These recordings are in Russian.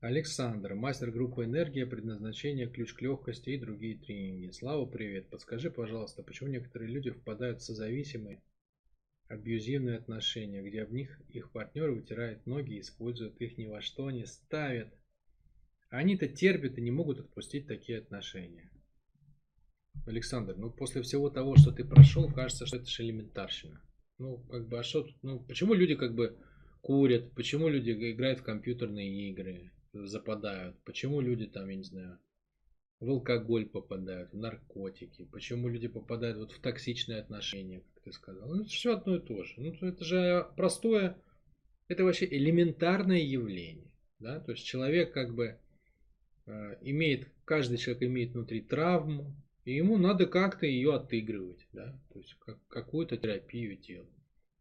Александр, мастер группы «Энергия», предназначение, ключ к легкости и другие тренинги. Слава, привет. Подскажи, пожалуйста, почему некоторые люди впадают в созависимые, абьюзивные отношения, где об них их партнер вытирает ноги и использует их ни во что не ставят. Они-то терпят и не могут отпустить такие отношения. Александр, ну после всего того, что ты прошел, кажется, что это же элементарщина. Ну, как бы, а что ну, почему люди как бы курят, почему люди играют в компьютерные игры, западают, почему люди там, я не знаю, в алкоголь попадают, в наркотики, почему люди попадают вот в токсичные отношения, как ты сказал. Ну, это все одно и то же. Ну, это же простое, это вообще элементарное явление. Да? То есть человек как бы э, имеет, каждый человек имеет внутри травму, и ему надо как-то ее отыгрывать, да, то есть как, какую-то терапию делать.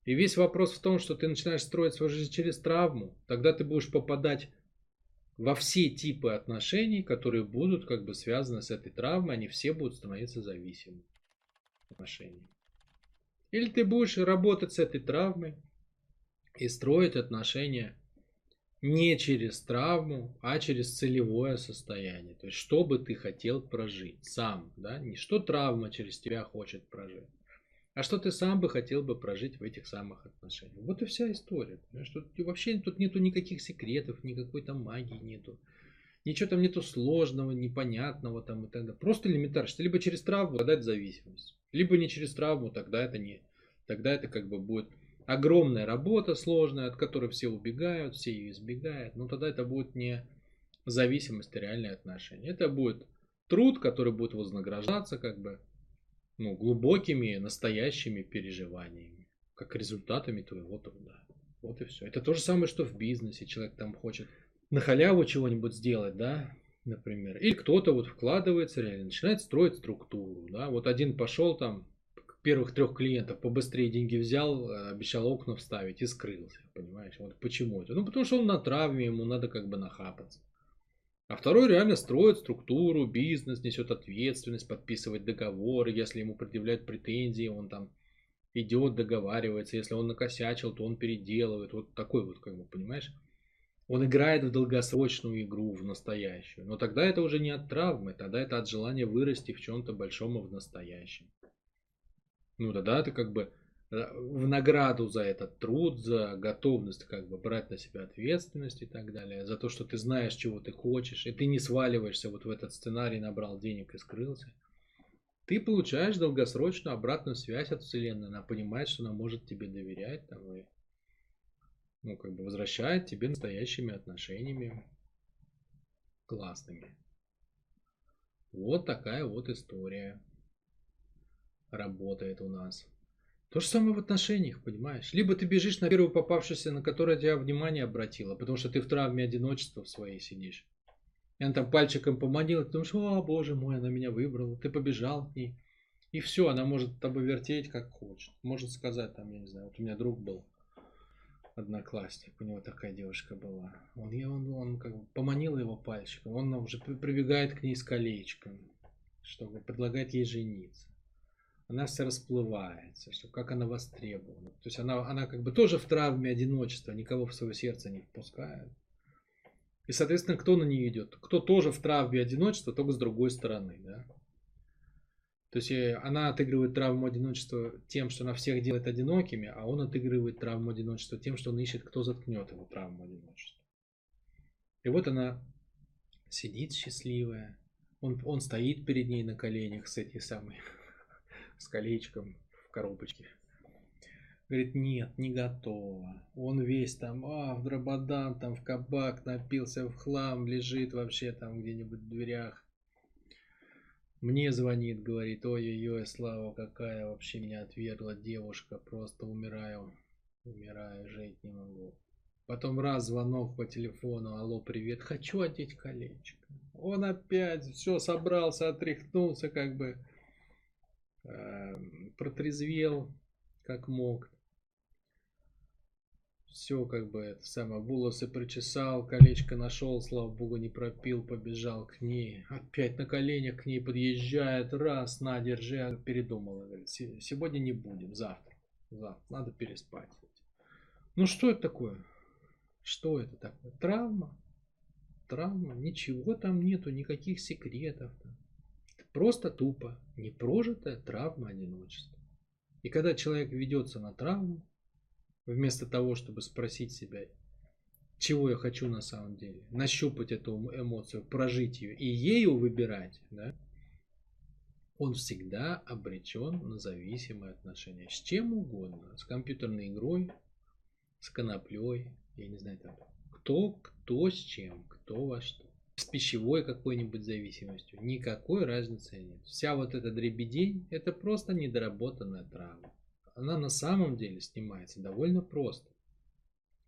И весь вопрос в том, что ты начинаешь строить свою жизнь через травму, тогда ты будешь попадать во все типы отношений, которые будут как бы связаны с этой травмой, они все будут становиться зависимыми отношениями. Или ты будешь работать с этой травмой и строить отношения не через травму, а через целевое состояние. То есть, что бы ты хотел прожить сам, да? Не что травма через тебя хочет прожить, а что ты сам бы хотел бы прожить в этих самых отношениях. Вот и вся история. Что вообще тут нету никаких секретов, никакой там магии нету. Ничего там нету сложного, непонятного там и так далее. Просто элементарно, что либо через травму подать зависимость, либо не через травму, тогда это не, тогда это как бы будет огромная работа сложная, от которой все убегают, все ее избегают, но тогда это будет не зависимость, а реальные отношения. Это будет труд, который будет вознаграждаться как бы ну, глубокими, настоящими переживаниями, как результатами твоего труда. Вот и все. Это то же самое, что в бизнесе. Человек там хочет на халяву чего-нибудь сделать, да, например. Или кто-то вот вкладывается реально, начинает строить структуру, да. Вот один пошел там, первых трех клиентов побыстрее деньги взял, э, обещал окна вставить и скрылся, понимаешь? Вот почему это? Ну, потому что он на травме, ему надо как бы нахапаться. А второй реально строит структуру, бизнес, несет ответственность, подписывает договоры, если ему предъявляют претензии, он там идет, договаривается, если он накосячил, то он переделывает, вот такой вот, как бы, понимаешь? Он играет в долгосрочную игру, в настоящую. Но тогда это уже не от травмы, тогда это от желания вырасти в чем-то большом и в настоящем. Ну тогда ты как бы в награду за этот труд, за готовность как бы брать на себя ответственность и так далее, за то, что ты знаешь, чего ты хочешь, и ты не сваливаешься вот в этот сценарий, набрал денег и скрылся, ты получаешь долгосрочную обратную связь от Вселенной. Она понимает, что она может тебе доверять там, и ну, как бы возвращает тебе настоящими отношениями классными. Вот такая вот история работает у нас. То же самое в отношениях, понимаешь? Либо ты бежишь на первую попавшуюся, на которую тебя внимание обратила, потому что ты в травме одиночества в своей сидишь. И она там пальчиком поманила, ты думаешь, о, боже мой, она меня выбрала. Ты побежал к ней. И все, она может тобой вертеть как хочет. Может сказать, там, я не знаю, вот у меня друг был, одноклассник, у него такая девушка была. Он, он, он как бы поманил его пальчиком, он уже прибегает к ней с колечком, чтобы предлагать ей жениться она вся расплывается, что как она востребована. То есть она, она как бы тоже в травме одиночества, никого в свое сердце не впускает. И, соответственно, кто на нее идет? Кто тоже в травме одиночества, только с другой стороны. Да? То есть э, она отыгрывает травму одиночества тем, что она всех делает одинокими, а он отыгрывает травму одиночества тем, что он ищет, кто заткнет его травму одиночества. И вот она сидит счастливая, он, он стоит перед ней на коленях с этой самой с колечком в коробочке. Говорит, нет, не готово. Он весь там, а, в дрободан, там в кабак напился в хлам, лежит вообще там где-нибудь в дверях. Мне звонит, говорит, ой-ой-ой, Слава, какая вообще меня отвергла девушка, просто умираю, умираю, жить не могу. Потом раз звонок по телефону, алло, привет, хочу одеть колечко. Он опять все собрался, отряхнулся, как бы протрезвел как мог. Все как бы это самое, волосы причесал, колечко нашел, слава богу, не пропил, побежал к ней. Опять на коленях к ней подъезжает, раз, на, держи, передумала. Говорит, сегодня не будем, завтра. Завтра, надо переспать. Ну что это такое? Что это такое? Травма? травма, ничего там нету, никаких секретов. Просто тупо непрожитая травма одиночества. И когда человек ведется на травму, вместо того, чтобы спросить себя, чего я хочу на самом деле, нащупать эту эмоцию, прожить ее и ею выбирать, да, он всегда обречен на зависимые отношения с чем угодно, с компьютерной игрой, с коноплей, я не знаю там, кто, кто с чем, кто во что. С пищевой какой-нибудь зависимостью. Никакой разницы нет. Вся вот эта дребедень, это просто недоработанная травма. Она на самом деле снимается довольно просто.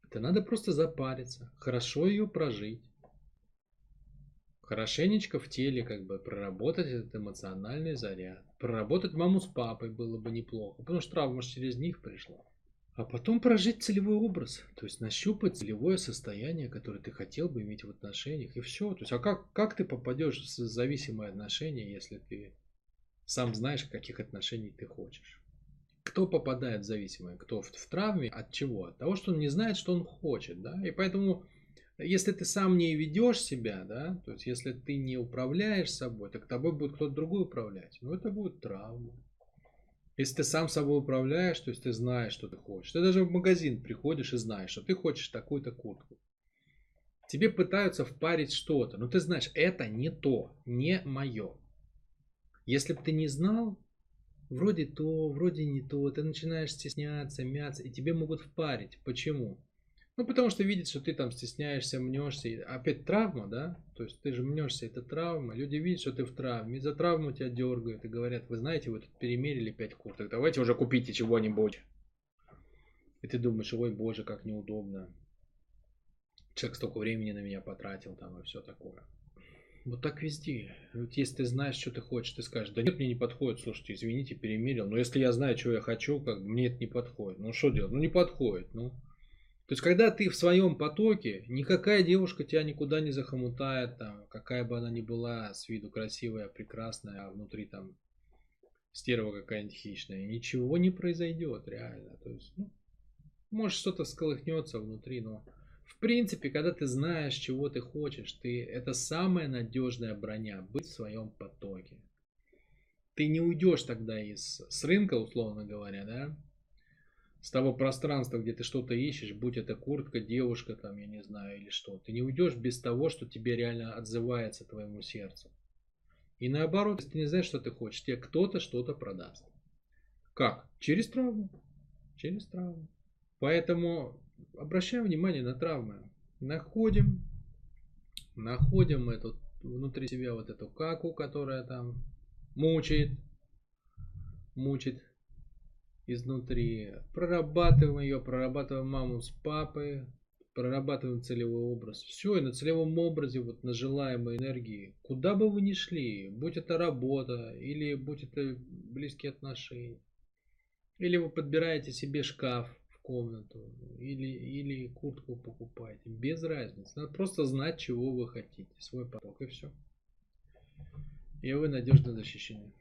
Это надо просто запариться, хорошо ее прожить. Хорошенечко в теле как бы проработать этот эмоциональный заряд. Проработать маму с папой было бы неплохо, потому что травма через них пришла. А потом прожить целевой образ, то есть нащупать целевое состояние, которое ты хотел бы иметь в отношениях, и все. То есть, а как, как ты попадешь в зависимые отношения, если ты сам знаешь, каких отношений ты хочешь? Кто попадает в зависимое? Кто в, в травме? От чего? От того, что он не знает, что он хочет, да? И поэтому, если ты сам не ведешь себя, да, то есть, если ты не управляешь собой, так тобой будет кто-то другой управлять. Ну, это будет травма. Если ты сам собой управляешь, то есть ты знаешь, что ты хочешь. Ты даже в магазин приходишь и знаешь, что ты хочешь такую-то куртку. Тебе пытаются впарить что-то, но ты знаешь, это не то, не мое. Если бы ты не знал, вроде то, вроде не то, ты начинаешь стесняться, мяться, и тебе могут впарить. Почему? Ну, потому что видит, что ты там стесняешься, мнешься. Опять травма, да? То есть ты же мнешься, это травма. Люди видят, что ты в травме. Из-за травмы тебя дергают и говорят, вы знаете, вы тут перемерили 5 курток, давайте уже купите чего-нибудь. И ты думаешь, ой, боже, как неудобно. Человек столько времени на меня потратил там и все такое. Вот так везде. Вот если ты знаешь, что ты хочешь, ты скажешь, да нет, мне не подходит, слушайте, извините, перемерил. Но если я знаю, что я хочу, как мне это не подходит. Ну что делать? Ну не подходит, ну. То есть, когда ты в своем потоке, никакая девушка тебя никуда не захомутает, там, какая бы она ни была, с виду красивая, прекрасная, а внутри там стерва какая-нибудь хищная, ничего не произойдет, реально. То есть, ну, может что-то сколыхнется внутри, но в принципе, когда ты знаешь, чего ты хочешь, ты, это самая надежная броня, быть в своем потоке. Ты не уйдешь тогда из, с рынка, условно говоря, да, с того пространства, где ты что-то ищешь, будь это куртка, девушка, там, я не знаю, или что. Ты не уйдешь без того, что тебе реально отзывается твоему сердцу. И наоборот, если ты не знаешь, что ты хочешь, тебе кто-то что-то продаст. Как? Через травму. Через травму. Поэтому обращаем внимание на травмы. Находим, находим эту, внутри себя вот эту каку, которая там мучает, мучит изнутри. Прорабатываем ее, прорабатываем маму с папой, прорабатываем целевой образ. Все, и на целевом образе, вот на желаемой энергии, куда бы вы ни шли, будь это работа, или будь это близкие отношения, или вы подбираете себе шкаф в комнату, или, или куртку покупаете, без разницы. Надо просто знать, чего вы хотите, свой поток, и все. И вы надежно защищены.